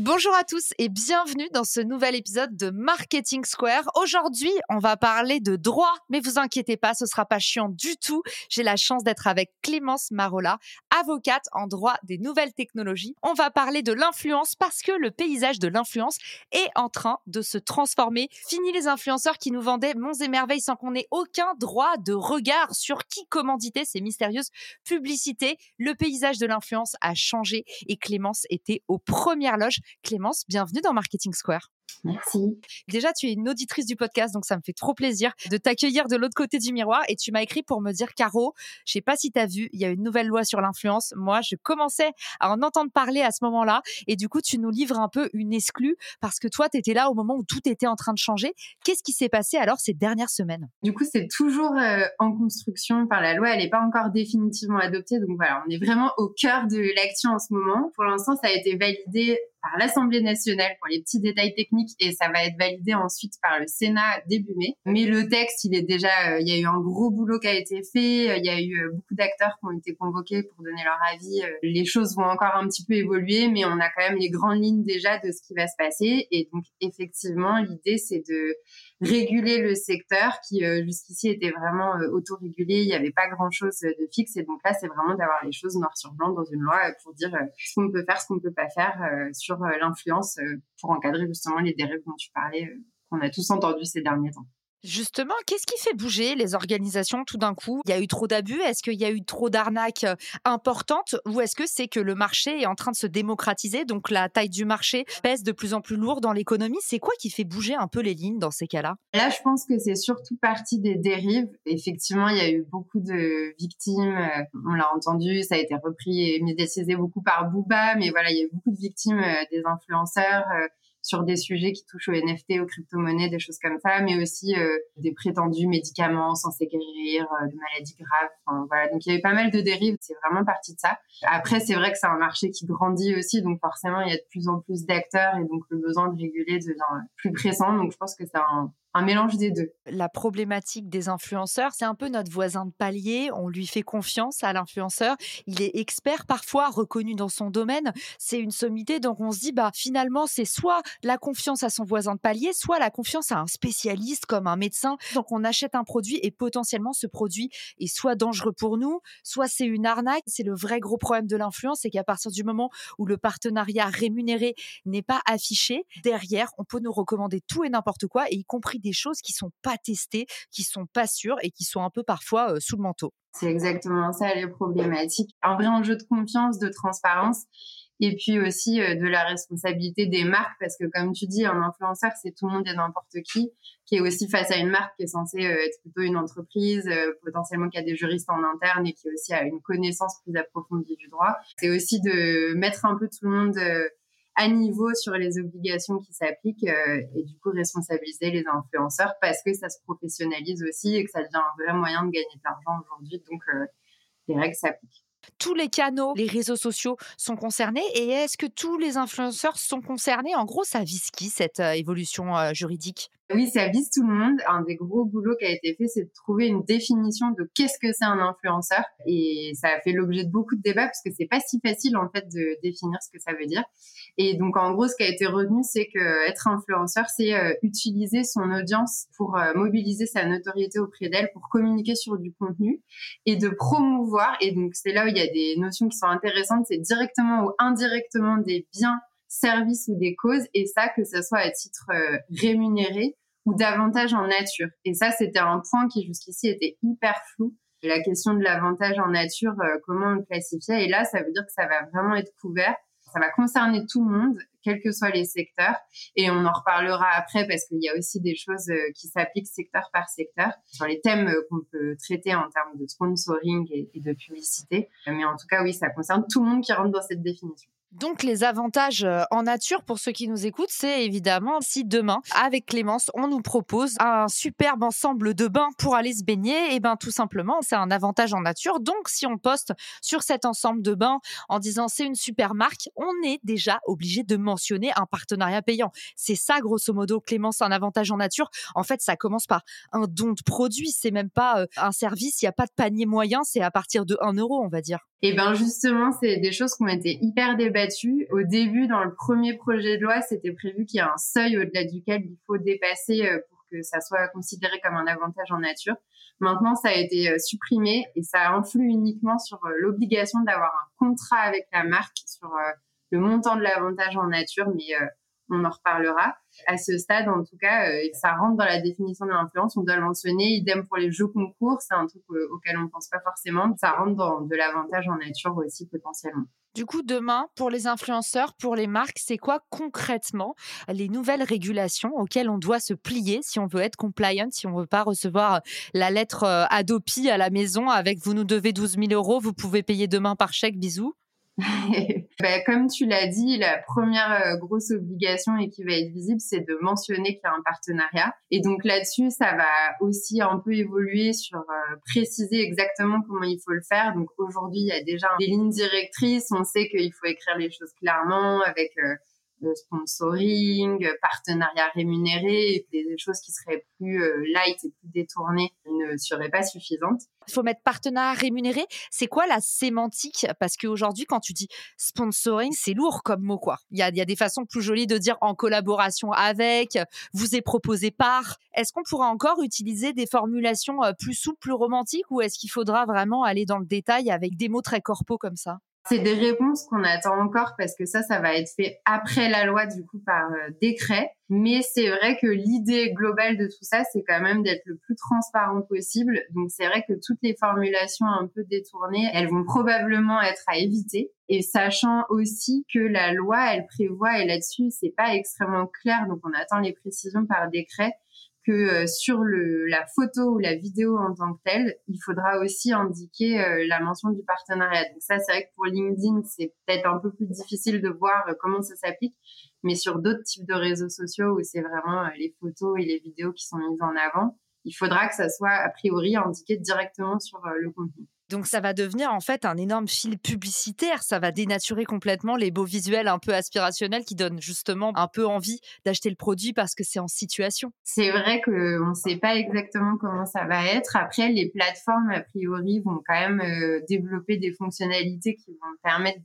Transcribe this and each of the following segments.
Bonjour à tous et bienvenue dans ce nouvel épisode de Marketing Square. Aujourd'hui, on va parler de droit, mais vous inquiétez pas, ce sera pas chiant du tout. J'ai la chance d'être avec Clémence Marola, avocate en droit des nouvelles technologies. On va parler de l'influence parce que le paysage de l'influence est en train de se transformer. Fini les influenceurs qui nous vendaient monts et merveilles sans qu'on ait aucun droit de regard sur qui commanditer ces mystérieuses publicités. Le paysage de l'influence a changé et Clémence était aux premières loges Clémence, bienvenue dans Marketing Square. Merci. Déjà, tu es une auditrice du podcast, donc ça me fait trop plaisir de t'accueillir de l'autre côté du miroir. Et tu m'as écrit pour me dire, Caro, je sais pas si tu as vu, il y a une nouvelle loi sur l'influence. Moi, je commençais à en entendre parler à ce moment-là. Et du coup, tu nous livres un peu une exclue parce que toi, tu étais là au moment où tout était en train de changer. Qu'est-ce qui s'est passé alors ces dernières semaines? Du coup, c'est toujours euh, en construction par la loi. Elle n'est pas encore définitivement adoptée. Donc voilà, on est vraiment au cœur de l'action en ce moment. Pour l'instant, ça a été validé l'Assemblée nationale pour les petits détails techniques et ça va être validé ensuite par le Sénat début mai. Mais le texte, il est déjà, euh, il y a eu un gros boulot qui a été fait, il y a eu euh, beaucoup d'acteurs qui ont été convoqués pour donner leur avis. Euh, les choses vont encore un petit peu évoluer, mais on a quand même les grandes lignes déjà de ce qui va se passer. Et donc, effectivement, l'idée, c'est de réguler le secteur qui jusqu'ici était vraiment autorégulé, il n'y avait pas grand-chose de fixe. Et donc là, c'est vraiment d'avoir les choses noir sur blanc dans une loi pour dire ce qu'on peut faire, ce qu'on peut pas faire sur l'influence pour encadrer justement les dérives dont tu parlais, qu'on a tous entendu ces derniers temps. Justement, qu'est-ce qui fait bouger les organisations tout d'un coup? Il y a eu trop d'abus? Est-ce qu'il y a eu trop d'arnaques importantes? Ou est-ce que c'est que le marché est en train de se démocratiser Donc la taille du marché pèse de plus en plus lourd dans l'économie? C'est quoi qui fait bouger un peu les lignes dans ces cas-là? Là, je pense que c'est surtout partie des dérives. Effectivement, il y a eu beaucoup de victimes. On l'a entendu, ça a été repris et médiatisé beaucoup par Booba. Mais voilà, il y a eu beaucoup de victimes des influenceurs sur des sujets qui touchent aux NFT, aux crypto-monnaies, des choses comme ça, mais aussi euh, des prétendus médicaments censés guérir euh, maladies graves. Voilà, donc il y avait pas mal de dérives. C'est vraiment partie de ça. Après, c'est vrai que c'est un marché qui grandit aussi, donc forcément il y a de plus en plus d'acteurs et donc le besoin de réguler devient plus pressant. Donc je pense que c'est un, un mélange des deux. La problématique des influenceurs, c'est un peu notre voisin de palier. On lui fait confiance à l'influenceur. Il est expert parfois, reconnu dans son domaine. C'est une sommité. Donc on se dit, bah finalement, c'est soit la confiance à son voisin de palier, soit la confiance à un spécialiste comme un médecin. Donc on achète un produit et potentiellement ce produit est soit dangereux pour nous, soit c'est une arnaque. C'est le vrai gros problème de l'influence, c'est qu'à partir du moment où le partenariat rémunéré n'est pas affiché, derrière, on peut nous recommander tout et n'importe quoi, y compris des choses qui sont pas testées, qui sont pas sûres et qui sont un peu parfois sous le manteau. C'est exactement ça les problématiques. Un vrai enjeu de confiance, de transparence et puis aussi de la responsabilité des marques parce que comme tu dis un influenceur c'est tout le monde et n'importe qui qui est aussi face à une marque qui est censée être plutôt une entreprise potentiellement qui a des juristes en interne et qui aussi a une connaissance plus approfondie du droit c'est aussi de mettre un peu tout le monde à niveau sur les obligations qui s'appliquent euh, et du coup responsabiliser les influenceurs parce que ça se professionnalise aussi et que ça devient un vrai moyen de gagner de l'argent aujourd'hui. Donc, euh, les règles s'appliquent. Tous les canaux, les réseaux sociaux sont concernés et est-ce que tous les influenceurs sont concernés? En gros, ça vise qui cette euh, évolution juridique? Oui, ça vise tout le monde. Un des gros boulots qui a été fait, c'est de trouver une définition de qu'est-ce que c'est un influenceur. Et ça a fait l'objet de beaucoup de débats parce que c'est pas si facile, en fait, de définir ce que ça veut dire. Et donc, en gros, ce qui a été retenu, c'est que être influenceur, c'est euh, utiliser son audience pour euh, mobiliser sa notoriété auprès d'elle, pour communiquer sur du contenu et de promouvoir. Et donc, c'est là où il y a des notions qui sont intéressantes. C'est directement ou indirectement des biens services ou des causes, et ça, que ce soit à titre euh, rémunéré ou davantage en nature. Et ça, c'était un point qui jusqu'ici était hyper flou. La question de l'avantage en nature, euh, comment on le classifiait. Et là, ça veut dire que ça va vraiment être couvert. Ça va concerner tout le monde, quels que soient les secteurs. Et on en reparlera après parce qu'il y a aussi des choses euh, qui s'appliquent secteur par secteur sur les thèmes qu'on peut traiter en termes de sponsoring et de publicité. Mais en tout cas, oui, ça concerne tout le monde qui rentre dans cette définition. Donc les avantages euh, en nature pour ceux qui nous écoutent, c'est évidemment si demain avec Clémence, on nous propose un superbe ensemble de bains pour aller se baigner, et eh ben tout simplement, c'est un avantage en nature. Donc si on poste sur cet ensemble de bains en disant c'est une super marque, on est déjà obligé de mentionner un partenariat payant. C'est ça grosso modo Clémence un avantage en nature. En fait, ça commence par un don de produit, c'est même pas euh, un service, il n'y a pas de panier moyen, c'est à partir de 1 euro, on va dire. Et eh ben justement, c'est des choses ont été hyper débattues. Au début, dans le premier projet de loi, c'était prévu qu'il y a un seuil au-delà duquel il faut dépasser euh, pour que ça soit considéré comme un avantage en nature. Maintenant, ça a été euh, supprimé et ça influe uniquement sur euh, l'obligation d'avoir un contrat avec la marque sur le montant de l'avantage en nature, mais on en reparlera. À ce stade, en tout cas, euh, ça rentre dans la définition de l'influence. On doit le mentionner. Idem pour les jeux concours, c'est un truc euh, auquel on ne pense pas forcément. Ça rentre dans de l'avantage en nature aussi potentiellement. Du coup, demain, pour les influenceurs, pour les marques, c'est quoi concrètement les nouvelles régulations auxquelles on doit se plier si on veut être compliant, si on ne veut pas recevoir la lettre euh, Adopi à la maison avec vous nous devez 12 000 euros, vous pouvez payer demain par chèque, bisous ben, comme tu l'as dit, la première euh, grosse obligation et qui va être visible, c'est de mentionner qu'il y a un partenariat. Et donc là-dessus, ça va aussi un peu évoluer sur euh, préciser exactement comment il faut le faire. Donc aujourd'hui, il y a déjà des lignes directrices. On sait qu'il faut écrire les choses clairement avec euh, sponsoring, partenariat rémunéré, des choses qui seraient plus light et plus détournées ne seraient pas suffisantes. Il faut mettre partenariat rémunéré. C'est quoi la sémantique? Parce qu'aujourd'hui, quand tu dis sponsoring, c'est lourd comme mot, quoi. Il y a, des façons plus jolies de dire en collaboration avec, vous est proposé par. Est-ce qu'on pourra encore utiliser des formulations plus souples, plus romantiques, ou est-ce qu'il faudra vraiment aller dans le détail avec des mots très corpaux comme ça? C'est des réponses qu'on attend encore parce que ça, ça va être fait après la loi, du coup, par euh, décret. Mais c'est vrai que l'idée globale de tout ça, c'est quand même d'être le plus transparent possible. Donc, c'est vrai que toutes les formulations un peu détournées, elles vont probablement être à éviter. Et sachant aussi que la loi, elle prévoit, et là-dessus, c'est pas extrêmement clair, donc on attend les précisions par décret, que euh, sur le, la photo ou la vidéo en tant que telle, il faudra aussi indiquer euh, la mention du partenariat. Donc ça, c'est vrai que pour LinkedIn, c'est peut-être un peu plus difficile de voir euh, comment ça s'applique, mais sur d'autres types de réseaux sociaux où c'est vraiment les photos et les vidéos qui sont mises en avant, il faudra que ça soit a priori indiqué directement sur le contenu. Donc ça va devenir en fait un énorme fil publicitaire, ça va dénaturer complètement les beaux visuels un peu aspirationnels qui donnent justement un peu envie d'acheter le produit parce que c'est en situation. C'est vrai qu'on ne sait pas exactement comment ça va être. Après, les plateformes, a priori, vont quand même euh, développer des fonctionnalités qui vont permettre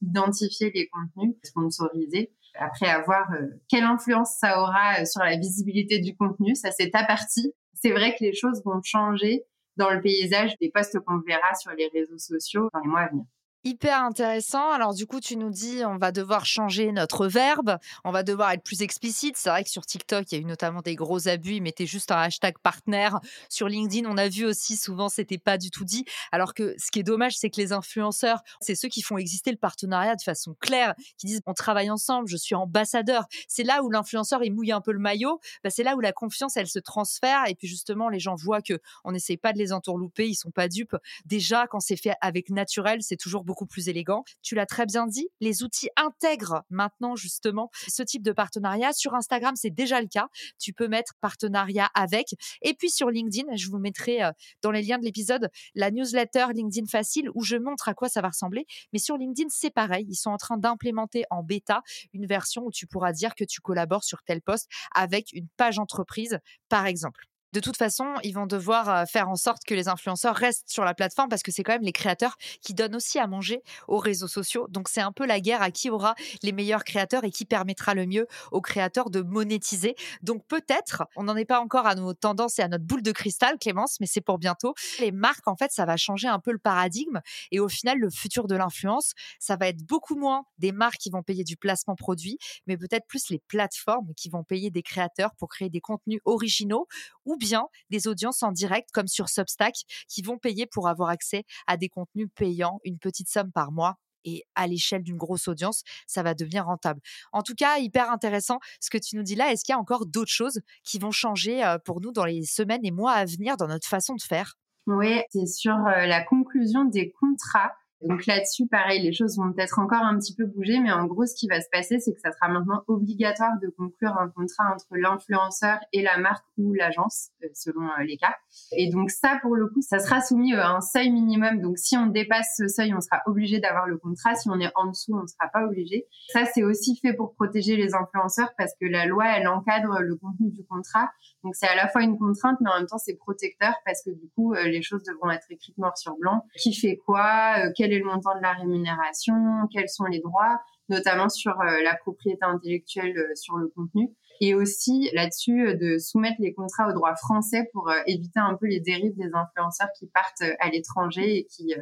d'identifier les contenus sponsorisés. Après, avoir euh, quelle influence ça aura sur la visibilité du contenu, ça c'est ta partie. C'est vrai que les choses vont changer dans le paysage des postes qu'on verra sur les réseaux sociaux dans les mois à venir. Hyper intéressant. Alors du coup, tu nous dis, on va devoir changer notre verbe, on va devoir être plus explicite. C'est vrai que sur TikTok, il y a eu notamment des gros abus. Ils mettaient juste un hashtag partenaire. Sur LinkedIn, on a vu aussi souvent, c'était pas du tout dit. Alors que ce qui est dommage, c'est que les influenceurs, c'est ceux qui font exister le partenariat de façon claire, qui disent, on travaille ensemble, je suis ambassadeur. C'est là où l'influenceur, il mouille un peu le maillot. Bah, c'est là où la confiance, elle se transfère. Et puis justement, les gens voient que on n'essaye pas de les entourlouper, ils sont pas dupes. Déjà, quand c'est fait avec naturel, c'est toujours beaucoup plus élégant. Tu l'as très bien dit, les outils intègrent maintenant justement ce type de partenariat. Sur Instagram, c'est déjà le cas. Tu peux mettre partenariat avec. Et puis sur LinkedIn, je vous mettrai euh, dans les liens de l'épisode la newsletter LinkedIn Facile où je montre à quoi ça va ressembler. Mais sur LinkedIn, c'est pareil. Ils sont en train d'implémenter en bêta une version où tu pourras dire que tu collabores sur tel poste avec une page entreprise, par exemple. De toute façon, ils vont devoir euh, faire en sorte que les influenceurs restent sur la plateforme parce que c'est quand même les créateurs qui donnent aussi à manger aux réseaux sociaux. Donc c'est un peu la guerre à qui aura les meilleurs créateurs et qui permettra le mieux aux créateurs de monétiser. Donc peut-être, on n'en est pas encore à nos tendances et à notre boule de cristal, Clémence, mais c'est pour bientôt. Les marques, en fait, ça va changer un peu le paradigme et au final, le futur de l'influence, ça va être beaucoup moins des marques qui vont payer du placement produit, mais peut-être plus les plateformes qui vont payer des créateurs pour créer des contenus originaux ou bien des audiences en direct comme sur Substack qui vont payer pour avoir accès à des contenus payants, une petite somme par mois et à l'échelle d'une grosse audience, ça va devenir rentable. En tout cas, hyper intéressant ce que tu nous dis là. Est-ce qu'il y a encore d'autres choses qui vont changer euh, pour nous dans les semaines et mois à venir dans notre façon de faire? Oui, c'est sur euh, la conclusion des contrats donc là-dessus, pareil, les choses vont peut-être encore un petit peu bouger, mais en gros, ce qui va se passer, c'est que ça sera maintenant obligatoire de conclure un contrat entre l'influenceur et la marque ou l'agence, euh, selon euh, les cas. Et donc ça, pour le coup, ça sera soumis euh, à un seuil minimum. Donc si on dépasse ce seuil, on sera obligé d'avoir le contrat. Si on est en dessous, on ne sera pas obligé. Ça, c'est aussi fait pour protéger les influenceurs parce que la loi, elle encadre le contenu du contrat. Donc c'est à la fois une contrainte, mais en même temps, c'est protecteur parce que du coup, les choses devront être écrites noir sur blanc. Qui fait quoi Quel le montant de la rémunération, quels sont les droits, notamment sur euh, la propriété intellectuelle euh, sur le contenu. Et aussi là-dessus euh, de soumettre les contrats au droit français pour éviter un peu les dérives des influenceurs qui partent à l'étranger et qui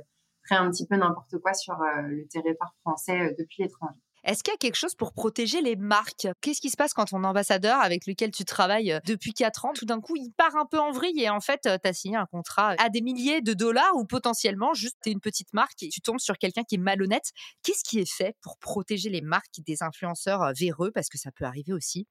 feraient un petit peu n'importe quoi sur le territoire français depuis l'étranger. Est-ce qu'il y a quelque chose pour protéger les marques? Qu'est-ce qui se passe quand ton ambassadeur avec lequel tu travailles euh, depuis 4 ans, tout d'un coup, il part un peu en vrille et en fait, euh, tu as signé un contrat à des milliers de dollars ou potentiellement juste tu es une petite marque et tu tombes sur quelqu'un qui est malhonnête? Qu'est-ce qui est fait pour protéger les marques des influenceurs euh, véreux? Parce que ça peut arriver aussi.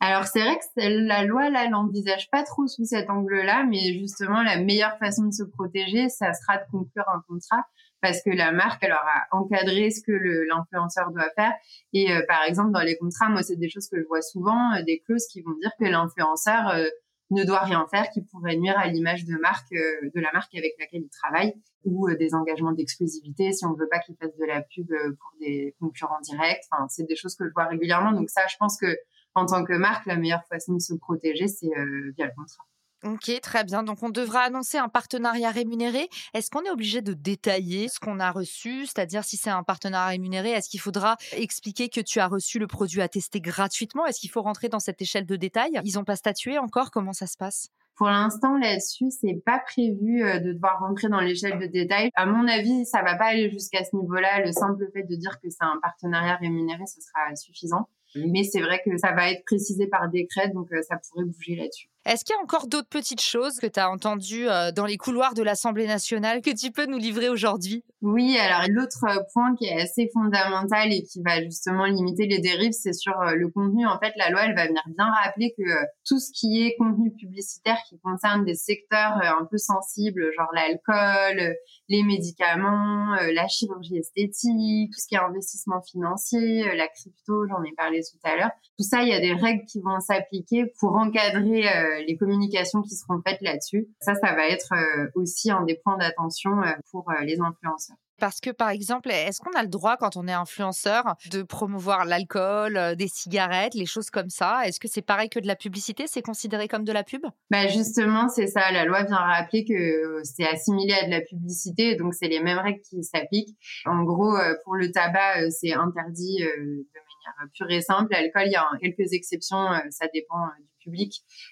Alors c'est vrai que la loi là l'envisage pas trop sous cet angle-là, mais justement la meilleure façon de se protéger, ça sera de conclure un contrat parce que la marque elle aura encadré ce que l'influenceur doit faire. Et euh, par exemple dans les contrats, moi c'est des choses que je vois souvent, euh, des clauses qui vont dire que l'influenceur euh, ne doit rien faire qui pourrait nuire à l'image de marque de la marque avec laquelle il travaille ou des engagements d'exclusivité si on veut pas qu'il fasse de la pub pour des concurrents directs. Enfin c'est des choses que je vois régulièrement. Donc ça je pense que en tant que marque, la meilleure façon de se protéger, c'est euh, via le contrat. Ok, très bien. Donc, on devra annoncer un partenariat rémunéré. Est-ce qu'on est obligé de détailler ce qu'on a reçu? C'est-à-dire, si c'est un partenariat rémunéré, est-ce qu'il faudra expliquer que tu as reçu le produit à tester gratuitement? Est-ce qu'il faut rentrer dans cette échelle de détail Ils n'ont pas statué encore Comment ça se passe? Pour l'instant, là-dessus, c'est pas prévu euh, de devoir rentrer dans l'échelle de détail. À mon avis, ça va pas aller jusqu'à ce niveau-là. Le simple fait de dire que c'est un partenariat rémunéré, ce sera suffisant. Mais c'est vrai que ça va être précisé par décret, donc euh, ça pourrait bouger là-dessus. Est-ce qu'il y a encore d'autres petites choses que tu as entendues euh, dans les couloirs de l'Assemblée nationale que tu peux nous livrer aujourd'hui? Oui, alors l'autre euh, point qui est assez fondamental et qui va justement limiter les dérives, c'est sur le contenu. En fait, la loi, elle va venir bien rappeler que tout ce qui est contenu publicitaire qui concerne des secteurs un peu sensibles, genre l'alcool, les médicaments, la chirurgie esthétique, tout ce qui est investissement financier, la crypto, j'en ai parlé tout à l'heure. Tout ça, il y a des règles qui vont s'appliquer pour encadrer euh, les communications qui seront faites là-dessus. Ça, ça va être euh, aussi un des points d'attention euh, pour les influenceurs. Parce que, par exemple, est-ce qu'on a le droit, quand on est influenceur, de promouvoir l'alcool, des cigarettes, les choses comme ça? Est-ce que c'est pareil que de la publicité? C'est considéré comme de la pub? Bah Justement, c'est ça. La loi vient rappeler que c'est assimilé à de la publicité, donc c'est les mêmes règles qui s'appliquent. En gros, pour le tabac, c'est interdit de manière pure et simple. L'alcool, il y a quelques exceptions, ça dépend du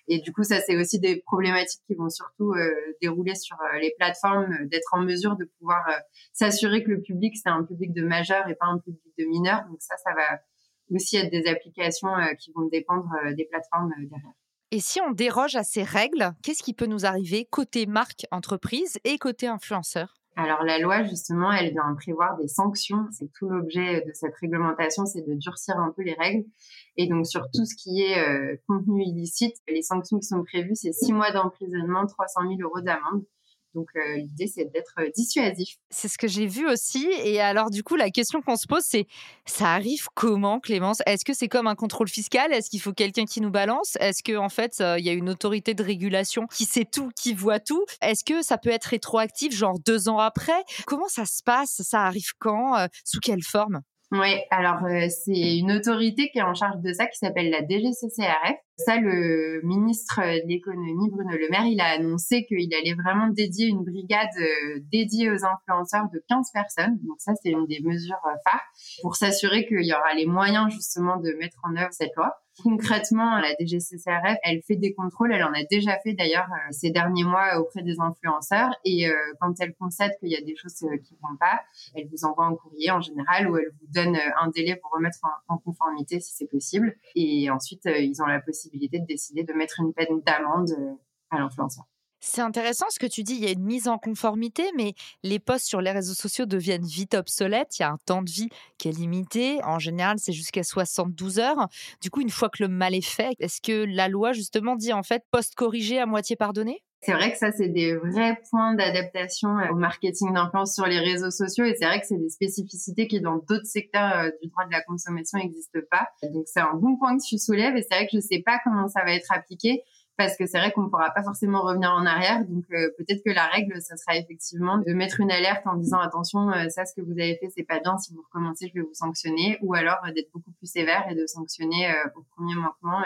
Et du coup, ça, c'est aussi des problématiques qui vont surtout euh, dérouler sur euh, les plateformes, euh, d'être en mesure de pouvoir s'assurer que le public, c'est un public de majeurs et pas un public de mineurs. Donc ça, ça va aussi être des applications qui vont dépendre des plateformes derrière. Et si on déroge à ces règles, qu'est-ce qui peut nous arriver côté marque entreprise et côté influenceur? Alors la loi, justement, elle vient prévoir des sanctions. C'est tout l'objet de cette réglementation, c'est de durcir un peu les règles. Et donc sur tout ce qui est euh, contenu illicite, les sanctions qui sont prévues, c'est six mois d'emprisonnement, 300 000 euros d'amende. Donc euh, l'idée, c'est d'être euh, dissuasif. C'est ce que j'ai vu aussi. Et alors du coup, la question qu'on se pose, c'est ça arrive comment, Clémence? Est-ce que c'est comme un contrôle fiscal? Est-ce qu'il faut quelqu'un qui nous balance? Est-ce qu'en en fait, il y a une autorité de régulation qui sait tout, qui voit tout? Est-ce que ça peut être rétroactif, genre deux ans après? Comment ça se passe? Ça arrive quand Sous quelle forme? Oui, alors c'est une autorité qui est en charge de ça qui s'appelle la DGCCRF. Ça, le ministre de l'économie, Bruno Le Maire, il a annoncé qu'il allait vraiment dédier une brigade euh, dédiée aux influenceurs de 15 personnes. Donc ça, c'est une des mesures euh, phares pour s'assurer qu'il y aura les moyens justement de mettre en œuvre cette loi. Concrètement, la DGCCRF, elle fait des contrôles. Elle en a déjà fait d'ailleurs euh, ces derniers mois auprès des influenceurs. Et quand elle constate qu'il y a des choses euh, qui vont pas, elle vous envoie un courrier en général où elle vous donne un délai pour remettre en, conformité si c'est possible. Et ensuite, ils ont la possibilité de décider de mettre une peine d'amende à l'influenceur. C'est intéressant ce que tu dis, il y a une mise en conformité, mais les posts sur les réseaux sociaux deviennent vite obsolètes. Il y a un temps de vie qui est limité. En général, c'est jusqu'à 72 heures. Du coup, une fois que le mal est fait, est-ce que la loi, justement, dit en fait post corrigé à moitié pardonné? C'est vrai que ça, c'est des vrais points d'adaptation euh, au marketing d'influence sur les réseaux sociaux et c'est vrai que c'est des spécificités qui, dans d'autres secteurs euh, du droit de la consommation, n'existent pas. Donc, c'est un bon point que tu soulèves et c'est vrai que je ne sais pas comment ça va être appliqué parce que c'est vrai qu'on ne pourra pas forcément revenir en arrière. Donc euh, peut-être que la règle, ça sera effectivement de mettre une alerte en disant attention, ça ce que vous avez fait, c'est pas bien. Si vous recommencez, je vais vous sanctionner. Ou alors d'être beaucoup plus sévère et de sanctionner au premier manquement.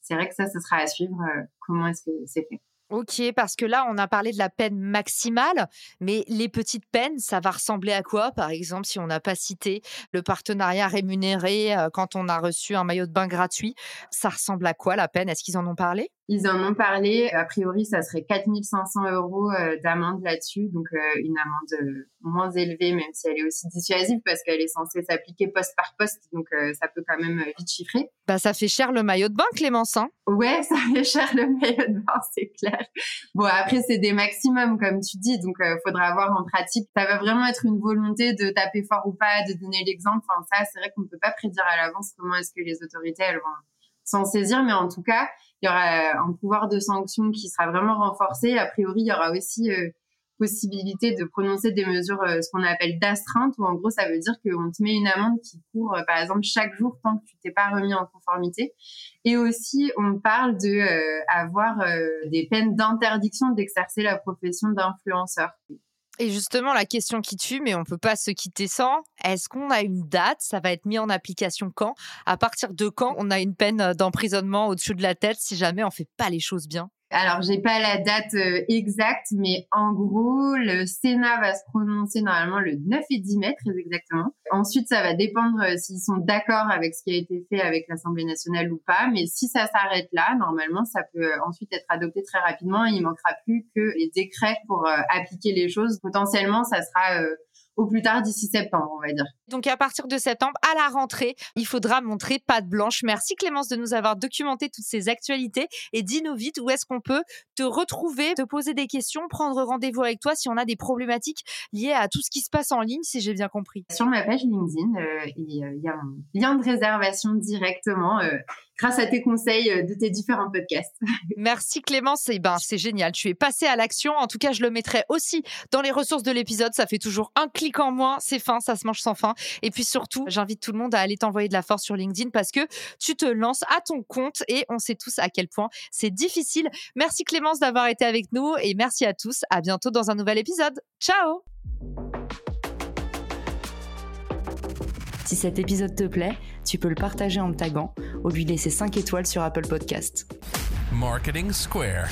c'est vrai que ça, ce sera à suivre. comment est-ce que c'est fait Ok, parce que là, on a parlé de la peine maximale, mais les petites peines, ça va ressembler à quoi Par exemple, si on n'a pas cité le partenariat rémunéré quand on a reçu un maillot de bain gratuit, ça ressemble à quoi la peine? Est-ce qu'ils en ont parlé? Ils en ont parlé. A priori, ça serait 4500 euros euh, d'amende là-dessus. Donc, euh, une amende euh, moins élevée, même si elle est aussi dissuasive parce qu'elle est censée s'appliquer poste par poste. Donc, ça peut quand même vite chiffrer. Bah, ça fait cher le maillot de bain, Clémence. Hein ouais, ça fait cher le maillot de bain, c'est clair. Bon, après, c'est des maximums, comme tu dis. Donc, il faudra voir en pratique. Ça va vraiment être une volonté de taper fort ou pas, de donner l'exemple. Enfin, ça, c'est vrai qu'on ne peut pas prédire à l'avance comment est-ce que les autorités, elles vont s'en saisir. Mais en tout cas, il y aura un pouvoir de sanction qui sera vraiment renforcé. A priori, il y aura aussi euh, possibilité de prononcer des mesures, euh, ce qu'on appelle d'astreinte, où en gros, ça veut dire qu'on te met une amende qui court, euh, par exemple, chaque jour tant que tu t'es pas remis en conformité. Et aussi, on parle de avoir des peines d'interdiction d'exercer la profession d'influenceur. Et justement, la question qui tue, mais on ne peut pas se quitter sans, est-ce qu'on a une date? Ça va être mis en application quand? À partir de quand on a une peine d'emprisonnement au-dessus de la tête si jamais on ne fait pas les choses bien? Alors, j'ai pas la date euh, exacte, mais en gros, le Sénat va se prononcer normalement le 9 et 10 mai, très exactement. Ensuite, ça va dépendre euh, s'ils sont d'accord avec ce qui a été fait avec l'Assemblée nationale ou pas. Mais si ça s'arrête là, normalement, ça peut euh, ensuite être adopté très rapidement. il manquera plus que les décrets pour appliquer les choses. Potentiellement, ça sera au plus tard d'ici septembre, on va dire. Donc à partir de septembre, à la rentrée, il faudra montrer patte blanche. Merci Clémence de nous avoir documenté toutes ces actualités et dis-nous vite où est-ce qu'on peut te retrouver, te poser des questions, prendre rendez-vous avec toi si on a des problématiques liées à tout ce qui se passe en ligne, si j'ai bien compris? Sur ma page LinkedIn, euh, euh, il y a un lien de réservation directement. Euh, grâce à tes conseils euh, de tes différents podcasts. Merci Clémence, eh ben, c'est génial. Tu es passé à l'action. En tout cas, je le mettrai aussi dans les ressources de l'épisode. Ça fait toujours un clic en moins. C'est fin, ça se mange sans fin. Et puis surtout, j'invite tout le monde à aller t'envoyer de la force sur LinkedIn parce que tu te lances à ton compte et on sait tous à quel point c'est difficile. Merci Clémence d'avoir été avec nous et merci à tous. À bientôt dans un nouvel épisode. Ciao! Si cet épisode te plaît, tu peux le partager en me taguant ou lui laisser 5 étoiles sur Apple Podcast. Marketing Square.